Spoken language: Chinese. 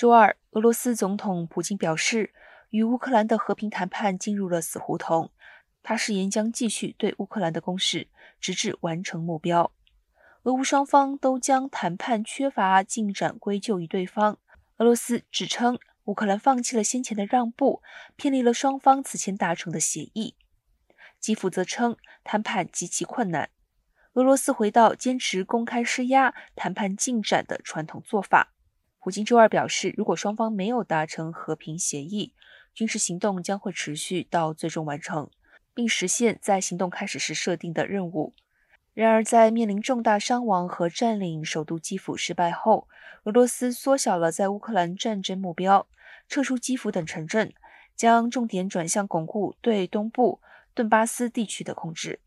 周二，俄罗斯总统普京表示，与乌克兰的和平谈判进入了死胡同。他誓言将继续对乌克兰的攻势，直至完成目标。俄乌双方都将谈判缺乏进展归咎于对方。俄罗斯指称乌克兰放弃了先前的让步，偏离了双方此前达成的协议。基辅则称谈判极其困难。俄罗斯回到坚持公开施压谈判进展的传统做法。普京周二表示，如果双方没有达成和平协议，军事行动将会持续到最终完成，并实现在行动开始时设定的任务。然而，在面临重大伤亡和占领首都基辅失败后，俄罗斯缩小了在乌克兰战争目标，撤出基辅等城镇，将重点转向巩固对东部顿巴斯地区的控制。